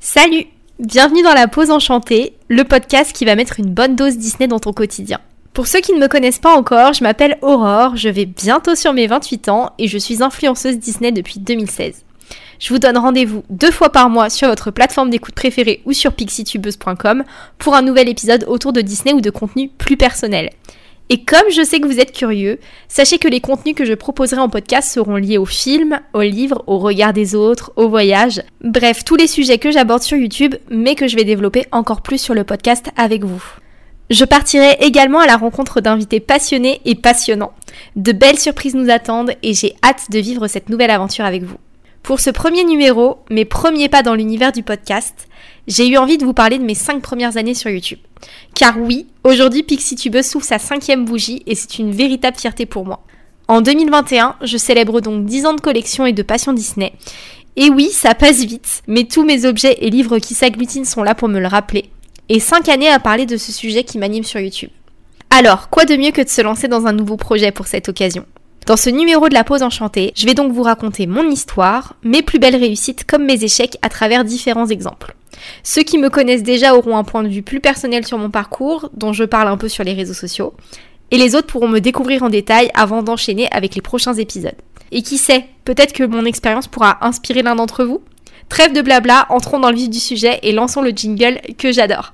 Salut Bienvenue dans la pause enchantée, le podcast qui va mettre une bonne dose Disney dans ton quotidien. Pour ceux qui ne me connaissent pas encore, je m'appelle Aurore, je vais bientôt sur mes 28 ans et je suis influenceuse Disney depuis 2016. Je vous donne rendez-vous deux fois par mois sur votre plateforme d'écoute préférée ou sur pixitubeuse.com pour un nouvel épisode autour de Disney ou de contenu plus personnel. Et comme je sais que vous êtes curieux, sachez que les contenus que je proposerai en podcast seront liés aux films, aux livres, au regard des autres, au voyage, bref, tous les sujets que j'aborde sur YouTube, mais que je vais développer encore plus sur le podcast avec vous. Je partirai également à la rencontre d'invités passionnés et passionnants. De belles surprises nous attendent et j'ai hâte de vivre cette nouvelle aventure avec vous. Pour ce premier numéro, mes premiers pas dans l'univers du podcast, j'ai eu envie de vous parler de mes 5 premières années sur YouTube. Car oui, aujourd'hui PixieTubeuse s'ouvre sa cinquième bougie et c'est une véritable fierté pour moi. En 2021, je célèbre donc 10 ans de collection et de passion Disney. Et oui, ça passe vite, mais tous mes objets et livres qui s'agglutinent sont là pour me le rappeler. Et 5 années à parler de ce sujet qui m'anime sur YouTube. Alors, quoi de mieux que de se lancer dans un nouveau projet pour cette occasion? Dans ce numéro de la pause enchantée, je vais donc vous raconter mon histoire, mes plus belles réussites comme mes échecs à travers différents exemples. Ceux qui me connaissent déjà auront un point de vue plus personnel sur mon parcours, dont je parle un peu sur les réseaux sociaux, et les autres pourront me découvrir en détail avant d'enchaîner avec les prochains épisodes. Et qui sait, peut-être que mon expérience pourra inspirer l'un d'entre vous Trêve de blabla, entrons dans le vif du sujet et lançons le jingle que j'adore.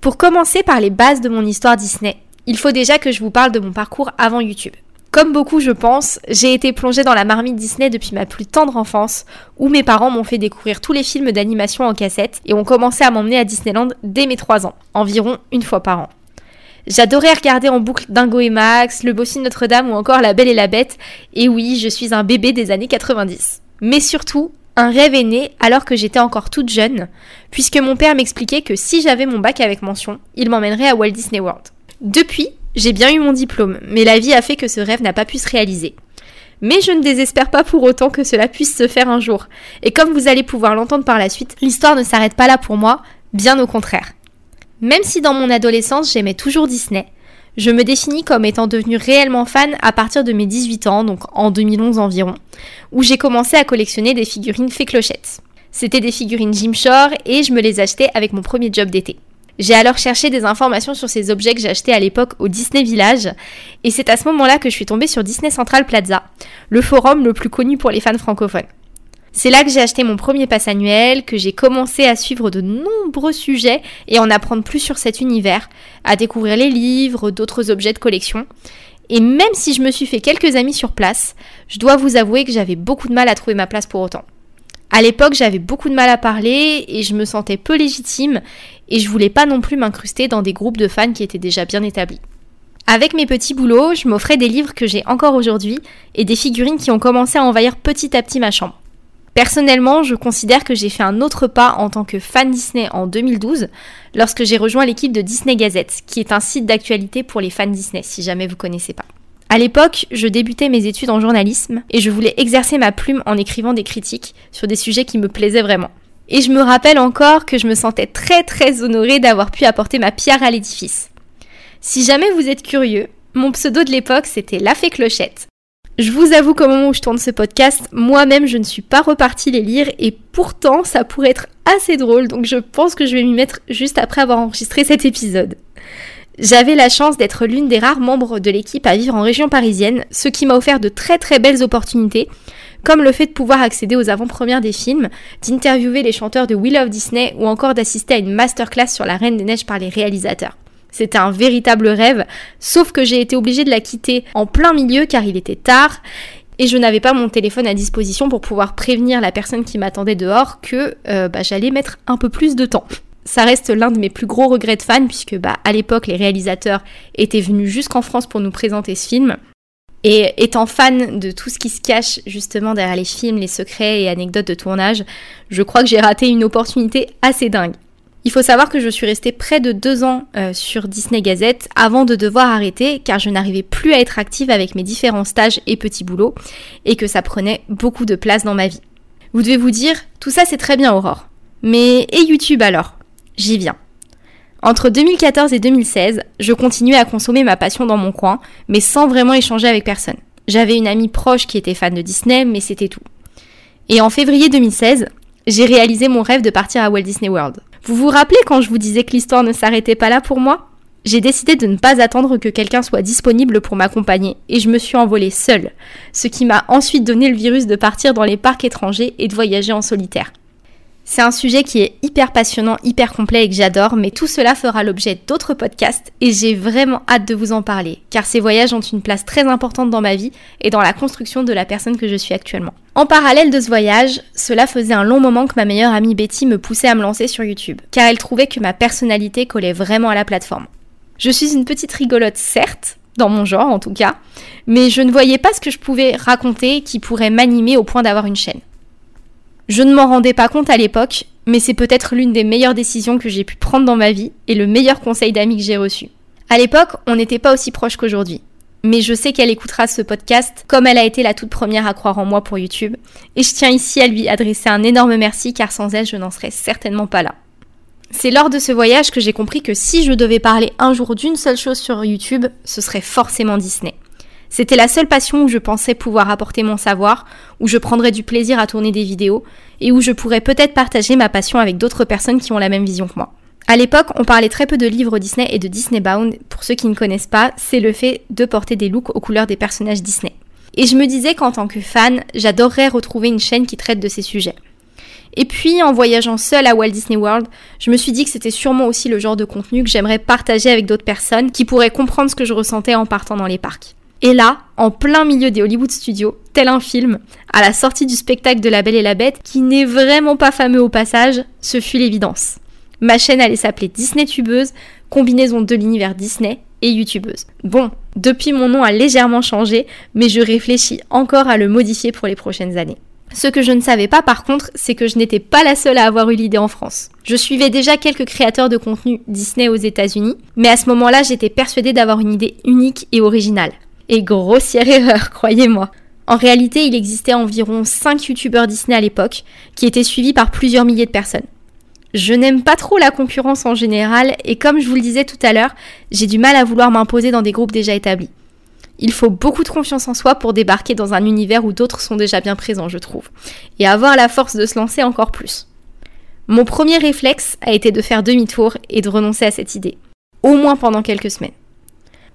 Pour commencer par les bases de mon histoire Disney, il faut déjà que je vous parle de mon parcours avant YouTube. Comme beaucoup, je pense, j'ai été plongée dans la marmite Disney depuis ma plus tendre enfance, où mes parents m'ont fait découvrir tous les films d'animation en cassette et ont commencé à m'emmener à Disneyland dès mes 3 ans, environ une fois par an. J'adorais regarder en boucle Dingo et Max, Le Bossu de Notre-Dame ou encore La Belle et la Bête, et oui, je suis un bébé des années 90. Mais surtout, un rêve est né alors que j'étais encore toute jeune, puisque mon père m'expliquait que si j'avais mon bac avec mention, il m'emmènerait à Walt Disney World. Depuis, j'ai bien eu mon diplôme, mais la vie a fait que ce rêve n'a pas pu se réaliser. Mais je ne désespère pas pour autant que cela puisse se faire un jour. Et comme vous allez pouvoir l'entendre par la suite, l'histoire ne s'arrête pas là pour moi, bien au contraire. Même si dans mon adolescence j'aimais toujours Disney, je me définis comme étant devenue réellement fan à partir de mes 18 ans, donc en 2011 environ, où j'ai commencé à collectionner des figurines fait clochettes. C'était des figurines Jim Shore et je me les achetais avec mon premier job d'été. J'ai alors cherché des informations sur ces objets que j'achetais à l'époque au Disney Village, et c'est à ce moment-là que je suis tombée sur Disney Central Plaza, le forum le plus connu pour les fans francophones. C'est là que j'ai acheté mon premier pass annuel, que j'ai commencé à suivre de nombreux sujets et en apprendre plus sur cet univers, à découvrir les livres, d'autres objets de collection. Et même si je me suis fait quelques amis sur place, je dois vous avouer que j'avais beaucoup de mal à trouver ma place pour autant. À l'époque, j'avais beaucoup de mal à parler et je me sentais peu légitime et je voulais pas non plus m'incruster dans des groupes de fans qui étaient déjà bien établis. Avec mes petits boulots, je m'offrais des livres que j'ai encore aujourd'hui et des figurines qui ont commencé à envahir petit à petit ma chambre. Personnellement, je considère que j'ai fait un autre pas en tant que fan Disney en 2012, lorsque j'ai rejoint l'équipe de Disney Gazette, qui est un site d'actualité pour les fans Disney, si jamais vous connaissez pas. À l'époque, je débutais mes études en journalisme et je voulais exercer ma plume en écrivant des critiques sur des sujets qui me plaisaient vraiment. Et je me rappelle encore que je me sentais très très honorée d'avoir pu apporter ma pierre à l'édifice. Si jamais vous êtes curieux, mon pseudo de l'époque c'était La Fée Clochette. Je vous avoue qu'au moment où je tourne ce podcast, moi-même je ne suis pas repartie les lire et pourtant ça pourrait être assez drôle donc je pense que je vais m'y mettre juste après avoir enregistré cet épisode. J'avais la chance d'être l'une des rares membres de l'équipe à vivre en région parisienne, ce qui m'a offert de très très belles opportunités, comme le fait de pouvoir accéder aux avant-premières des films, d'interviewer les chanteurs de We Love Disney ou encore d'assister à une masterclass sur la Reine des Neiges par les réalisateurs. C'était un véritable rêve, sauf que j'ai été obligée de la quitter en plein milieu car il était tard et je n'avais pas mon téléphone à disposition pour pouvoir prévenir la personne qui m'attendait dehors que euh, bah, j'allais mettre un peu plus de temps. Ça reste l'un de mes plus gros regrets de fan puisque bah, à l'époque les réalisateurs étaient venus jusqu'en France pour nous présenter ce film. Et étant fan de tout ce qui se cache justement derrière les films, les secrets et anecdotes de tournage, je crois que j'ai raté une opportunité assez dingue. Il faut savoir que je suis restée près de deux ans euh, sur Disney Gazette avant de devoir arrêter car je n'arrivais plus à être active avec mes différents stages et petits boulots et que ça prenait beaucoup de place dans ma vie. Vous devez vous dire, tout ça c'est très bien Aurore. Mais et YouTube alors? J'y viens. Entre 2014 et 2016, je continuais à consommer ma passion dans mon coin, mais sans vraiment échanger avec personne. J'avais une amie proche qui était fan de Disney, mais c'était tout. Et en février 2016, j'ai réalisé mon rêve de partir à Walt Disney World. Vous vous rappelez quand je vous disais que l'histoire ne s'arrêtait pas là pour moi? J'ai décidé de ne pas attendre que quelqu'un soit disponible pour m'accompagner et je me suis envolée seule, ce qui m'a ensuite donné le virus de partir dans les parcs étrangers et de voyager en solitaire. C'est un sujet qui est hyper passionnant, hyper complet et que j'adore, mais tout cela fera l'objet d'autres podcasts et j'ai vraiment hâte de vous en parler, car ces voyages ont une place très importante dans ma vie et dans la construction de la personne que je suis actuellement. En parallèle de ce voyage, cela faisait un long moment que ma meilleure amie Betty me poussait à me lancer sur YouTube, car elle trouvait que ma personnalité collait vraiment à la plateforme. Je suis une petite rigolote, certes, dans mon genre en tout cas, mais je ne voyais pas ce que je pouvais raconter qui pourrait m'animer au point d'avoir une chaîne. Je ne m'en rendais pas compte à l'époque, mais c'est peut-être l'une des meilleures décisions que j'ai pu prendre dans ma vie et le meilleur conseil d'amis que j'ai reçu. À l'époque, on n'était pas aussi proches qu'aujourd'hui. Mais je sais qu'elle écoutera ce podcast comme elle a été la toute première à croire en moi pour YouTube. Et je tiens ici à lui adresser un énorme merci car sans elle, je n'en serais certainement pas là. C'est lors de ce voyage que j'ai compris que si je devais parler un jour d'une seule chose sur YouTube, ce serait forcément Disney. C'était la seule passion où je pensais pouvoir apporter mon savoir, où je prendrais du plaisir à tourner des vidéos, et où je pourrais peut-être partager ma passion avec d'autres personnes qui ont la même vision que moi. À l'époque, on parlait très peu de livres Disney et de Disney Bound. Pour ceux qui ne connaissent pas, c'est le fait de porter des looks aux couleurs des personnages Disney. Et je me disais qu'en tant que fan, j'adorerais retrouver une chaîne qui traite de ces sujets. Et puis, en voyageant seule à Walt Disney World, je me suis dit que c'était sûrement aussi le genre de contenu que j'aimerais partager avec d'autres personnes qui pourraient comprendre ce que je ressentais en partant dans les parcs. Et là, en plein milieu des Hollywood Studios, tel un film, à la sortie du spectacle de La Belle et la Bête, qui n'est vraiment pas fameux au passage, ce fut l'évidence. Ma chaîne allait s'appeler Disney Tubeuse, combinaison de l'univers Disney et YouTubeuse. Bon, depuis mon nom a légèrement changé, mais je réfléchis encore à le modifier pour les prochaines années. Ce que je ne savais pas par contre, c'est que je n'étais pas la seule à avoir eu l'idée en France. Je suivais déjà quelques créateurs de contenu Disney aux États-Unis, mais à ce moment-là, j'étais persuadée d'avoir une idée unique et originale. Et grossière erreur, croyez-moi. En réalité, il existait environ 5 youtubeurs Disney à l'époque, qui étaient suivis par plusieurs milliers de personnes. Je n'aime pas trop la concurrence en général, et comme je vous le disais tout à l'heure, j'ai du mal à vouloir m'imposer dans des groupes déjà établis. Il faut beaucoup de confiance en soi pour débarquer dans un univers où d'autres sont déjà bien présents, je trouve, et avoir la force de se lancer encore plus. Mon premier réflexe a été de faire demi-tour et de renoncer à cette idée, au moins pendant quelques semaines.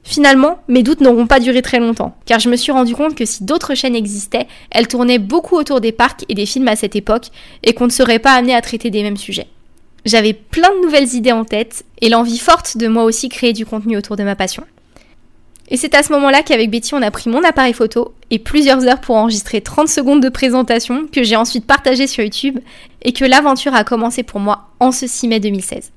Finalement, mes doutes n'auront pas duré très longtemps, car je me suis rendu compte que si d'autres chaînes existaient, elles tournaient beaucoup autour des parcs et des films à cette époque, et qu'on ne serait pas amené à traiter des mêmes sujets. J'avais plein de nouvelles idées en tête, et l'envie forte de moi aussi créer du contenu autour de ma passion. Et c'est à ce moment-là qu'avec Betty, on a pris mon appareil photo et plusieurs heures pour enregistrer 30 secondes de présentation que j'ai ensuite partagé sur YouTube et que l'aventure a commencé pour moi en ce 6 mai 2016.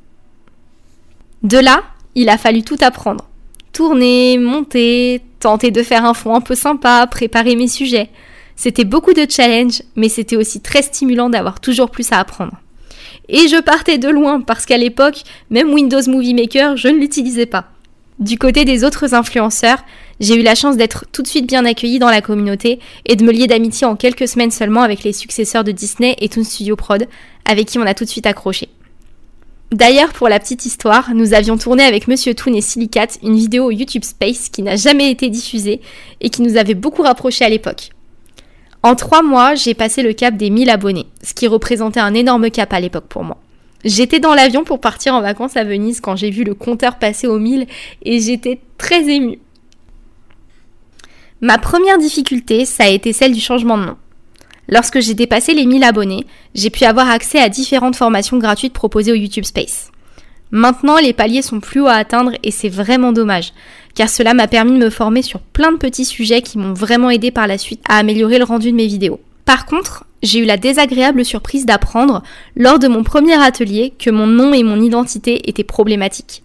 De là, il a fallu tout apprendre tourner, monter, tenter de faire un fond un peu sympa, préparer mes sujets. C'était beaucoup de challenges, mais c'était aussi très stimulant d'avoir toujours plus à apprendre. Et je partais de loin parce qu'à l'époque, même Windows Movie Maker, je ne l'utilisais pas. Du côté des autres influenceurs, j'ai eu la chance d'être tout de suite bien accueillie dans la communauté et de me lier d'amitié en quelques semaines seulement avec les successeurs de Disney et Toon Studio Prod, avec qui on a tout de suite accroché. D'ailleurs, pour la petite histoire, nous avions tourné avec Monsieur Toon et Silicate une vidéo YouTube Space qui n'a jamais été diffusée et qui nous avait beaucoup rapprochés à l'époque. En trois mois, j'ai passé le cap des 1000 abonnés, ce qui représentait un énorme cap à l'époque pour moi. J'étais dans l'avion pour partir en vacances à Venise quand j'ai vu le compteur passer aux 1000 et j'étais très émue. Ma première difficulté, ça a été celle du changement de nom. Lorsque j'ai dépassé les 1000 abonnés, j'ai pu avoir accès à différentes formations gratuites proposées au YouTube Space. Maintenant, les paliers sont plus hauts à atteindre et c'est vraiment dommage, car cela m'a permis de me former sur plein de petits sujets qui m'ont vraiment aidé par la suite à améliorer le rendu de mes vidéos. Par contre, j'ai eu la désagréable surprise d'apprendre, lors de mon premier atelier, que mon nom et mon identité étaient problématiques.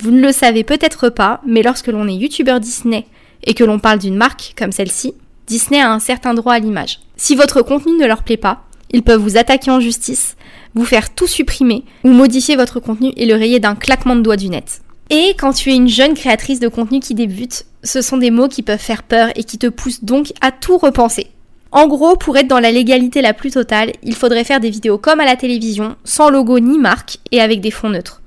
Vous ne le savez peut-être pas, mais lorsque l'on est youtubeur Disney et que l'on parle d'une marque comme celle-ci, Disney a un certain droit à l'image. Si votre contenu ne leur plaît pas, ils peuvent vous attaquer en justice, vous faire tout supprimer ou modifier votre contenu et le rayer d'un claquement de doigts du net. Et quand tu es une jeune créatrice de contenu qui débute, ce sont des mots qui peuvent faire peur et qui te poussent donc à tout repenser. En gros, pour être dans la légalité la plus totale, il faudrait faire des vidéos comme à la télévision, sans logo ni marque et avec des fonds neutres.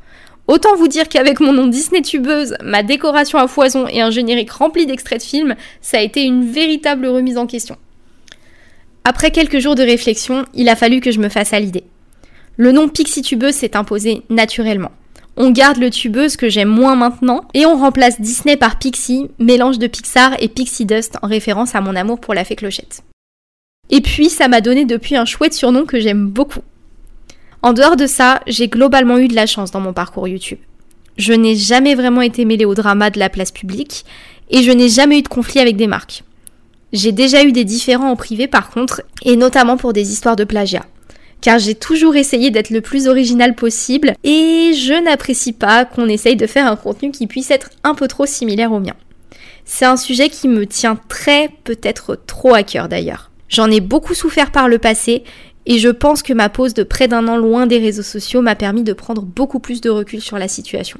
Autant vous dire qu'avec mon nom Disney tubeuse, ma décoration à foison et un générique rempli d'extraits de films, ça a été une véritable remise en question. Après quelques jours de réflexion, il a fallu que je me fasse à l'idée. Le nom Pixie Tubeuse s'est imposé naturellement. On garde le tubeuse que j'aime moins maintenant et on remplace Disney par Pixie, mélange de Pixar et Pixie Dust en référence à mon amour pour la fée clochette. Et puis ça m'a donné depuis un chouette surnom que j'aime beaucoup. En dehors de ça, j'ai globalement eu de la chance dans mon parcours YouTube. Je n'ai jamais vraiment été mêlée au drama de la place publique et je n'ai jamais eu de conflit avec des marques. J'ai déjà eu des différends en privé par contre, et notamment pour des histoires de plagiat. Car j'ai toujours essayé d'être le plus original possible et je n'apprécie pas qu'on essaye de faire un contenu qui puisse être un peu trop similaire au mien. C'est un sujet qui me tient très, peut-être trop à cœur d'ailleurs. J'en ai beaucoup souffert par le passé et je pense que ma pause de près d'un an loin des réseaux sociaux m'a permis de prendre beaucoup plus de recul sur la situation.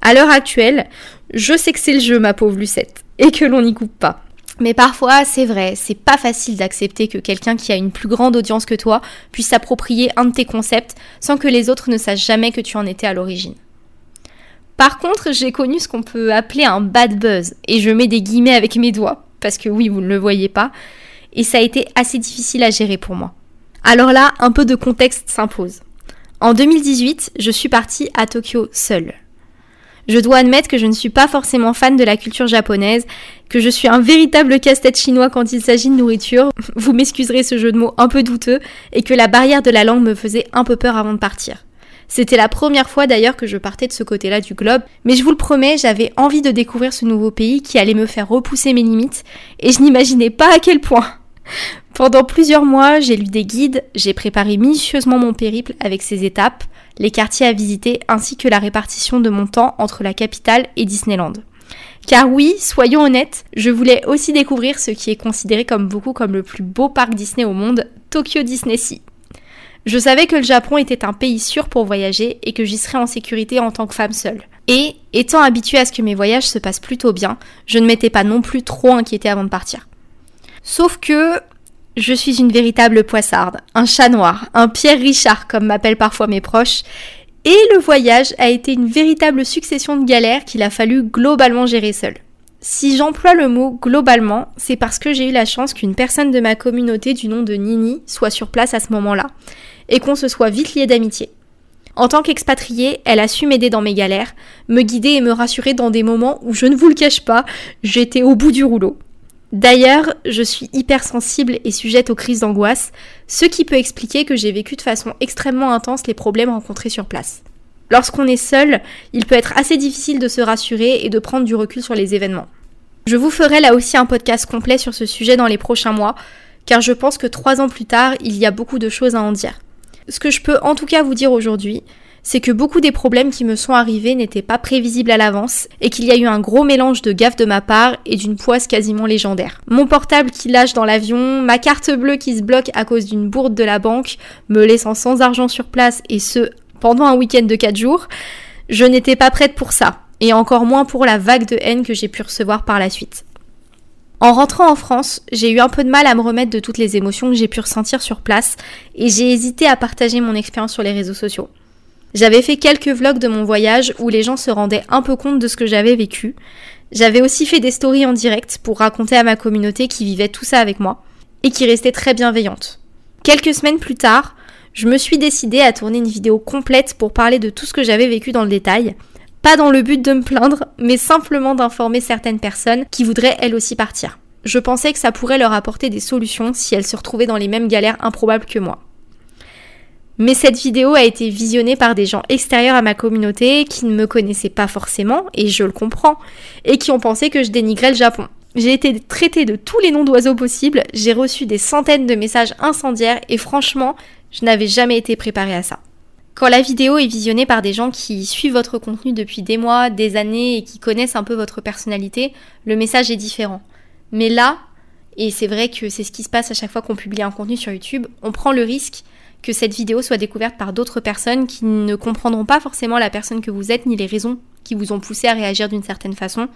À l'heure actuelle, je sais que c'est le jeu, ma pauvre Lucette, et que l'on n'y coupe pas. Mais parfois, c'est vrai, c'est pas facile d'accepter que quelqu'un qui a une plus grande audience que toi puisse s'approprier un de tes concepts sans que les autres ne sachent jamais que tu en étais à l'origine. Par contre, j'ai connu ce qu'on peut appeler un bad buzz, et je mets des guillemets avec mes doigts, parce que oui, vous ne le voyez pas, et ça a été assez difficile à gérer pour moi. Alors là, un peu de contexte s'impose. En 2018, je suis partie à Tokyo seule. Je dois admettre que je ne suis pas forcément fan de la culture japonaise, que je suis un véritable casse-tête chinois quand il s'agit de nourriture, vous m'excuserez ce jeu de mots un peu douteux, et que la barrière de la langue me faisait un peu peur avant de partir. C'était la première fois d'ailleurs que je partais de ce côté-là du globe, mais je vous le promets, j'avais envie de découvrir ce nouveau pays qui allait me faire repousser mes limites, et je n'imaginais pas à quel point. Pendant plusieurs mois, j'ai lu des guides, j'ai préparé minutieusement mon périple avec ses étapes, les quartiers à visiter ainsi que la répartition de mon temps entre la capitale et Disneyland. Car oui, soyons honnêtes, je voulais aussi découvrir ce qui est considéré comme beaucoup comme le plus beau parc Disney au monde, Tokyo Disney Sea. Je savais que le Japon était un pays sûr pour voyager et que j'y serais en sécurité en tant que femme seule. Et, étant habituée à ce que mes voyages se passent plutôt bien, je ne m'étais pas non plus trop inquiétée avant de partir. Sauf que je suis une véritable poissarde, un chat noir, un Pierre Richard comme m'appellent parfois mes proches, et le voyage a été une véritable succession de galères qu'il a fallu globalement gérer seul. Si j'emploie le mot globalement, c'est parce que j'ai eu la chance qu'une personne de ma communauté du nom de Nini soit sur place à ce moment-là, et qu'on se soit vite lié d'amitié. En tant qu'expatriée, elle a su m'aider dans mes galères, me guider et me rassurer dans des moments où, je ne vous le cache pas, j'étais au bout du rouleau. D'ailleurs, je suis hypersensible et sujette aux crises d'angoisse, ce qui peut expliquer que j'ai vécu de façon extrêmement intense les problèmes rencontrés sur place. Lorsqu'on est seul, il peut être assez difficile de se rassurer et de prendre du recul sur les événements. Je vous ferai là aussi un podcast complet sur ce sujet dans les prochains mois, car je pense que trois ans plus tard, il y a beaucoup de choses à en dire. Ce que je peux en tout cas vous dire aujourd'hui, c'est que beaucoup des problèmes qui me sont arrivés n'étaient pas prévisibles à l'avance et qu'il y a eu un gros mélange de gaffe de ma part et d'une poisse quasiment légendaire. Mon portable qui lâche dans l'avion, ma carte bleue qui se bloque à cause d'une bourde de la banque, me laissant sans argent sur place et ce pendant un week-end de 4 jours, je n'étais pas prête pour ça et encore moins pour la vague de haine que j'ai pu recevoir par la suite. En rentrant en France, j'ai eu un peu de mal à me remettre de toutes les émotions que j'ai pu ressentir sur place et j'ai hésité à partager mon expérience sur les réseaux sociaux. J'avais fait quelques vlogs de mon voyage où les gens se rendaient un peu compte de ce que j'avais vécu. J'avais aussi fait des stories en direct pour raconter à ma communauté qui vivait tout ça avec moi et qui restait très bienveillante. Quelques semaines plus tard, je me suis décidée à tourner une vidéo complète pour parler de tout ce que j'avais vécu dans le détail, pas dans le but de me plaindre, mais simplement d'informer certaines personnes qui voudraient elles aussi partir. Je pensais que ça pourrait leur apporter des solutions si elles se retrouvaient dans les mêmes galères improbables que moi. Mais cette vidéo a été visionnée par des gens extérieurs à ma communauté qui ne me connaissaient pas forcément, et je le comprends, et qui ont pensé que je dénigrais le Japon. J'ai été traitée de tous les noms d'oiseaux possibles, j'ai reçu des centaines de messages incendiaires, et franchement, je n'avais jamais été préparée à ça. Quand la vidéo est visionnée par des gens qui suivent votre contenu depuis des mois, des années et qui connaissent un peu votre personnalité, le message est différent. Mais là, et c'est vrai que c'est ce qui se passe à chaque fois qu'on publie un contenu sur YouTube, on prend le risque que cette vidéo soit découverte par d'autres personnes qui ne comprendront pas forcément la personne que vous êtes ni les raisons qui vous ont poussé à réagir d'une certaine façon.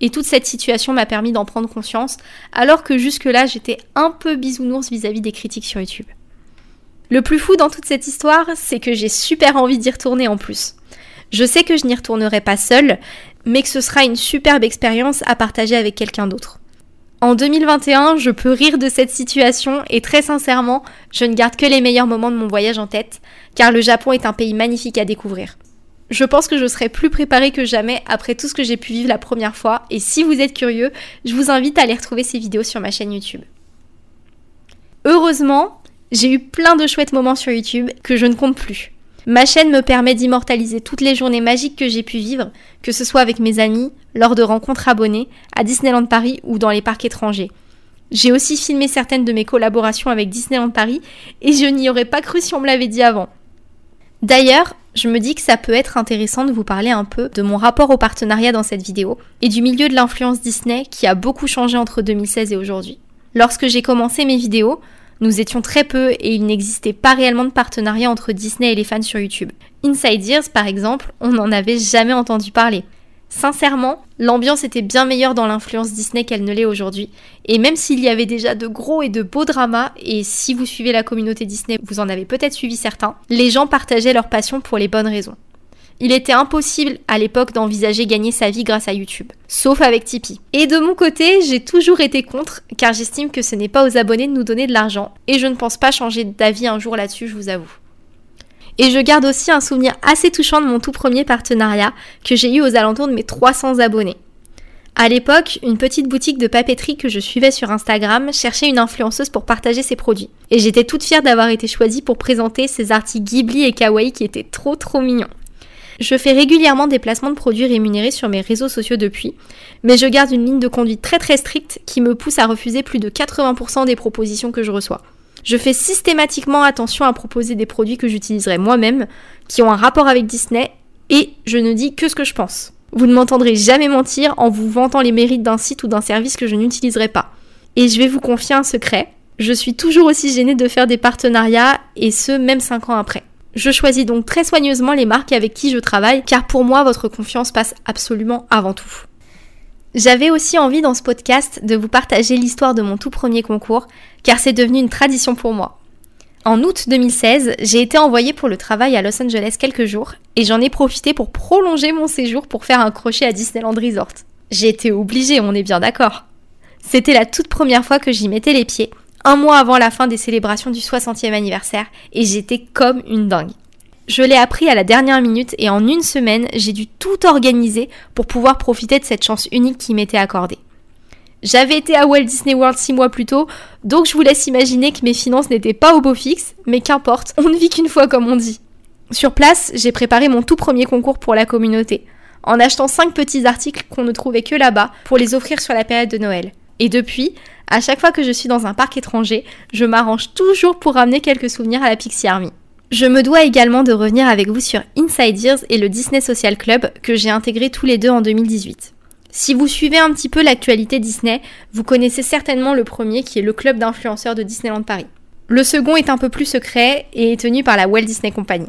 Et toute cette situation m'a permis d'en prendre conscience, alors que jusque-là j'étais un peu bisounours vis-à-vis des critiques sur YouTube. Le plus fou dans toute cette histoire, c'est que j'ai super envie d'y retourner en plus. Je sais que je n'y retournerai pas seule, mais que ce sera une superbe expérience à partager avec quelqu'un d'autre. En 2021, je peux rire de cette situation et très sincèrement, je ne garde que les meilleurs moments de mon voyage en tête, car le Japon est un pays magnifique à découvrir. Je pense que je serai plus préparée que jamais après tout ce que j'ai pu vivre la première fois, et si vous êtes curieux, je vous invite à aller retrouver ces vidéos sur ma chaîne YouTube. Heureusement, j'ai eu plein de chouettes moments sur YouTube que je ne compte plus. Ma chaîne me permet d'immortaliser toutes les journées magiques que j'ai pu vivre, que ce soit avec mes amis, lors de rencontres abonnées, à Disneyland Paris ou dans les parcs étrangers. J'ai aussi filmé certaines de mes collaborations avec Disneyland Paris et je n'y aurais pas cru si on me l'avait dit avant. D'ailleurs, je me dis que ça peut être intéressant de vous parler un peu de mon rapport au partenariat dans cette vidéo et du milieu de l'influence Disney qui a beaucoup changé entre 2016 et aujourd'hui. Lorsque j'ai commencé mes vidéos, nous étions très peu et il n'existait pas réellement de partenariat entre Disney et les fans sur YouTube. Inside Ears, par exemple, on n'en avait jamais entendu parler. Sincèrement, l'ambiance était bien meilleure dans l'influence Disney qu'elle ne l'est aujourd'hui. Et même s'il y avait déjà de gros et de beaux dramas, et si vous suivez la communauté Disney, vous en avez peut-être suivi certains, les gens partageaient leur passion pour les bonnes raisons. Il était impossible à l'époque d'envisager gagner sa vie grâce à YouTube, sauf avec Tipeee. Et de mon côté, j'ai toujours été contre, car j'estime que ce n'est pas aux abonnés de nous donner de l'argent, et je ne pense pas changer d'avis un jour là-dessus, je vous avoue. Et je garde aussi un souvenir assez touchant de mon tout premier partenariat que j'ai eu aux alentours de mes 300 abonnés. À l'époque, une petite boutique de papeterie que je suivais sur Instagram cherchait une influenceuse pour partager ses produits. Et j'étais toute fière d'avoir été choisie pour présenter ces articles Ghibli et Kawaii qui étaient trop trop mignons. Je fais régulièrement des placements de produits rémunérés sur mes réseaux sociaux depuis, mais je garde une ligne de conduite très très stricte qui me pousse à refuser plus de 80% des propositions que je reçois. Je fais systématiquement attention à proposer des produits que j'utiliserai moi-même, qui ont un rapport avec Disney, et je ne dis que ce que je pense. Vous ne m'entendrez jamais mentir en vous vantant les mérites d'un site ou d'un service que je n'utiliserai pas. Et je vais vous confier un secret, je suis toujours aussi gênée de faire des partenariats, et ce, même 5 ans après. Je choisis donc très soigneusement les marques avec qui je travaille, car pour moi, votre confiance passe absolument avant tout. J'avais aussi envie dans ce podcast de vous partager l'histoire de mon tout premier concours, car c'est devenu une tradition pour moi. En août 2016, j'ai été envoyée pour le travail à Los Angeles quelques jours, et j'en ai profité pour prolonger mon séjour pour faire un crochet à Disneyland Resort. J'ai été obligée, on est bien d'accord. C'était la toute première fois que j'y mettais les pieds, un mois avant la fin des célébrations du 60e anniversaire et j'étais comme une dingue. Je l'ai appris à la dernière minute et en une semaine, j'ai dû tout organiser pour pouvoir profiter de cette chance unique qui m'était accordée. J'avais été à Walt Disney World six mois plus tôt, donc je vous laisse imaginer que mes finances n'étaient pas au beau fixe, mais qu'importe, on ne vit qu'une fois comme on dit. Sur place, j'ai préparé mon tout premier concours pour la communauté, en achetant 5 petits articles qu'on ne trouvait que là-bas pour les offrir sur la période de Noël. Et depuis, à chaque fois que je suis dans un parc étranger, je m'arrange toujours pour ramener quelques souvenirs à la Pixie Army. Je me dois également de revenir avec vous sur Inside Ears et le Disney Social Club que j'ai intégré tous les deux en 2018. Si vous suivez un petit peu l'actualité Disney, vous connaissez certainement le premier qui est le club d'influenceurs de Disneyland Paris. Le second est un peu plus secret et est tenu par la Walt Disney Company.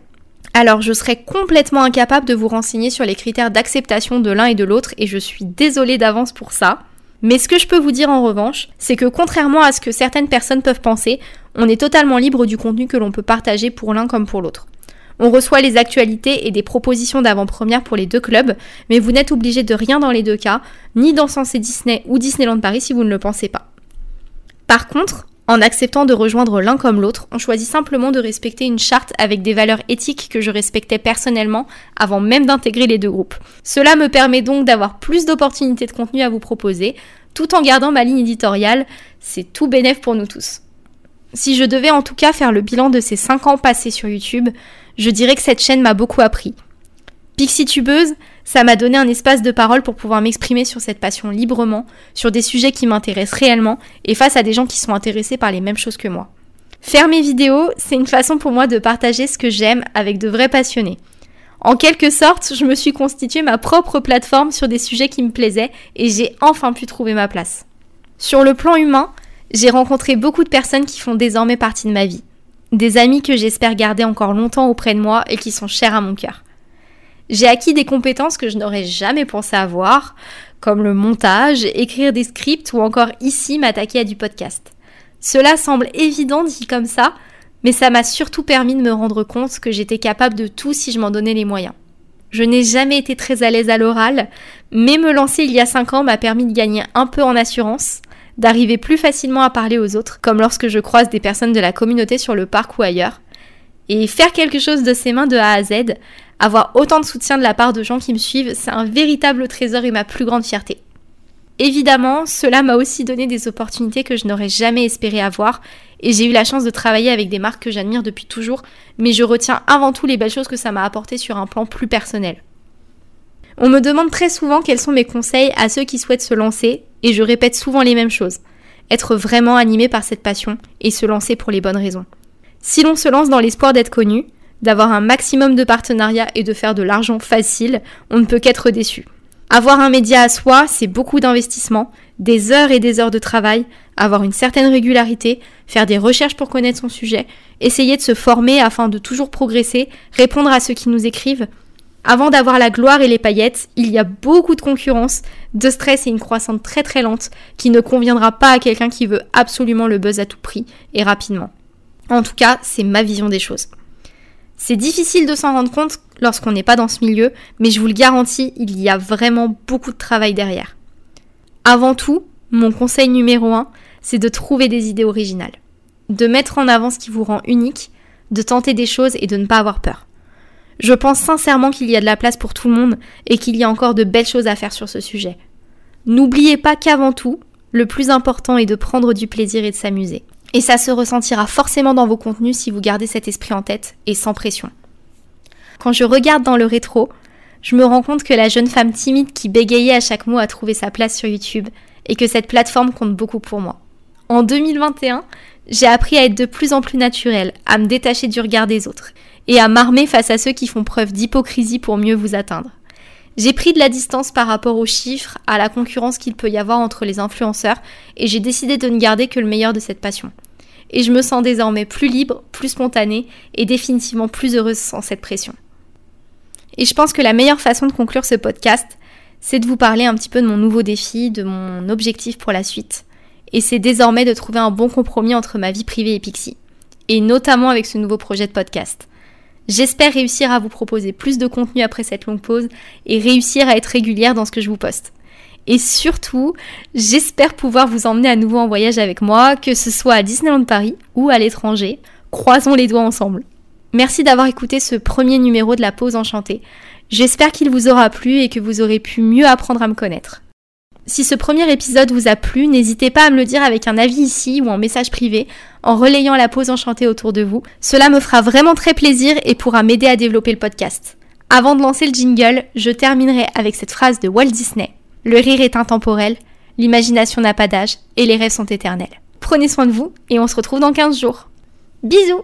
Alors je serais complètement incapable de vous renseigner sur les critères d'acceptation de l'un et de l'autre et je suis désolée d'avance pour ça. Mais ce que je peux vous dire en revanche, c'est que contrairement à ce que certaines personnes peuvent penser, on est totalement libre du contenu que l'on peut partager pour l'un comme pour l'autre. On reçoit les actualités et des propositions d'avant-première pour les deux clubs, mais vous n'êtes obligé de rien dans les deux cas, ni Sensé Disney ou Disneyland Paris si vous ne le pensez pas. Par contre, en acceptant de rejoindre l'un comme l'autre, on choisit simplement de respecter une charte avec des valeurs éthiques que je respectais personnellement avant même d'intégrer les deux groupes. Cela me permet donc d'avoir plus d'opportunités de contenu à vous proposer, tout en gardant ma ligne éditoriale, c'est tout bénéf pour nous tous. Si je devais en tout cas faire le bilan de ces 5 ans passés sur YouTube, je dirais que cette chaîne m'a beaucoup appris. Pixie Tubeuse, ça m'a donné un espace de parole pour pouvoir m'exprimer sur cette passion librement, sur des sujets qui m'intéressent réellement et face à des gens qui sont intéressés par les mêmes choses que moi. Faire mes vidéos, c'est une façon pour moi de partager ce que j'aime avec de vrais passionnés. En quelque sorte, je me suis constitué ma propre plateforme sur des sujets qui me plaisaient et j'ai enfin pu trouver ma place. Sur le plan humain, j'ai rencontré beaucoup de personnes qui font désormais partie de ma vie. des amis que j'espère garder encore longtemps auprès de moi et qui sont chers à mon cœur. J'ai acquis des compétences que je n'aurais jamais pensé avoir, comme le montage, écrire des scripts ou encore ici m'attaquer à du podcast. Cela semble évident dit comme ça, mais ça m'a surtout permis de me rendre compte que j'étais capable de tout si je m'en donnais les moyens. Je n'ai jamais été très à l'aise à l'oral, mais me lancer il y a 5 ans m'a permis de gagner un peu en assurance, d'arriver plus facilement à parler aux autres, comme lorsque je croise des personnes de la communauté sur le parc ou ailleurs. Et faire quelque chose de ses mains de A à Z, avoir autant de soutien de la part de gens qui me suivent, c'est un véritable trésor et ma plus grande fierté. Évidemment, cela m'a aussi donné des opportunités que je n'aurais jamais espéré avoir, et j'ai eu la chance de travailler avec des marques que j'admire depuis toujours, mais je retiens avant tout les belles choses que ça m'a apporté sur un plan plus personnel. On me demande très souvent quels sont mes conseils à ceux qui souhaitent se lancer, et je répète souvent les mêmes choses. Être vraiment animé par cette passion et se lancer pour les bonnes raisons. Si l'on se lance dans l'espoir d'être connu, d'avoir un maximum de partenariats et de faire de l'argent facile, on ne peut qu'être déçu. Avoir un média à soi, c'est beaucoup d'investissement, des heures et des heures de travail, avoir une certaine régularité, faire des recherches pour connaître son sujet, essayer de se former afin de toujours progresser, répondre à ceux qui nous écrivent. Avant d'avoir la gloire et les paillettes, il y a beaucoup de concurrence, de stress et une croissance très très lente qui ne conviendra pas à quelqu'un qui veut absolument le buzz à tout prix et rapidement. En tout cas, c'est ma vision des choses. C'est difficile de s'en rendre compte lorsqu'on n'est pas dans ce milieu, mais je vous le garantis, il y a vraiment beaucoup de travail derrière. Avant tout, mon conseil numéro un, c'est de trouver des idées originales, de mettre en avant ce qui vous rend unique, de tenter des choses et de ne pas avoir peur. Je pense sincèrement qu'il y a de la place pour tout le monde et qu'il y a encore de belles choses à faire sur ce sujet. N'oubliez pas qu'avant tout, le plus important est de prendre du plaisir et de s'amuser. Et ça se ressentira forcément dans vos contenus si vous gardez cet esprit en tête et sans pression. Quand je regarde dans le rétro, je me rends compte que la jeune femme timide qui bégayait à chaque mot a trouvé sa place sur YouTube et que cette plateforme compte beaucoup pour moi. En 2021, j'ai appris à être de plus en plus naturelle, à me détacher du regard des autres et à m'armer face à ceux qui font preuve d'hypocrisie pour mieux vous atteindre. J'ai pris de la distance par rapport aux chiffres, à la concurrence qu'il peut y avoir entre les influenceurs, et j'ai décidé de ne garder que le meilleur de cette passion. Et je me sens désormais plus libre, plus spontanée, et définitivement plus heureuse sans cette pression. Et je pense que la meilleure façon de conclure ce podcast, c'est de vous parler un petit peu de mon nouveau défi, de mon objectif pour la suite. Et c'est désormais de trouver un bon compromis entre ma vie privée et Pixie. Et notamment avec ce nouveau projet de podcast. J'espère réussir à vous proposer plus de contenu après cette longue pause et réussir à être régulière dans ce que je vous poste. Et surtout, j'espère pouvoir vous emmener à nouveau en voyage avec moi, que ce soit à Disneyland Paris ou à l'étranger. Croisons les doigts ensemble. Merci d'avoir écouté ce premier numéro de la pause enchantée. J'espère qu'il vous aura plu et que vous aurez pu mieux apprendre à me connaître. Si ce premier épisode vous a plu, n'hésitez pas à me le dire avec un avis ici ou en message privé, en relayant la pause enchantée autour de vous. Cela me fera vraiment très plaisir et pourra m'aider à développer le podcast. Avant de lancer le jingle, je terminerai avec cette phrase de Walt Disney. Le rire est intemporel, l'imagination n'a pas d'âge et les rêves sont éternels. Prenez soin de vous et on se retrouve dans 15 jours. Bisous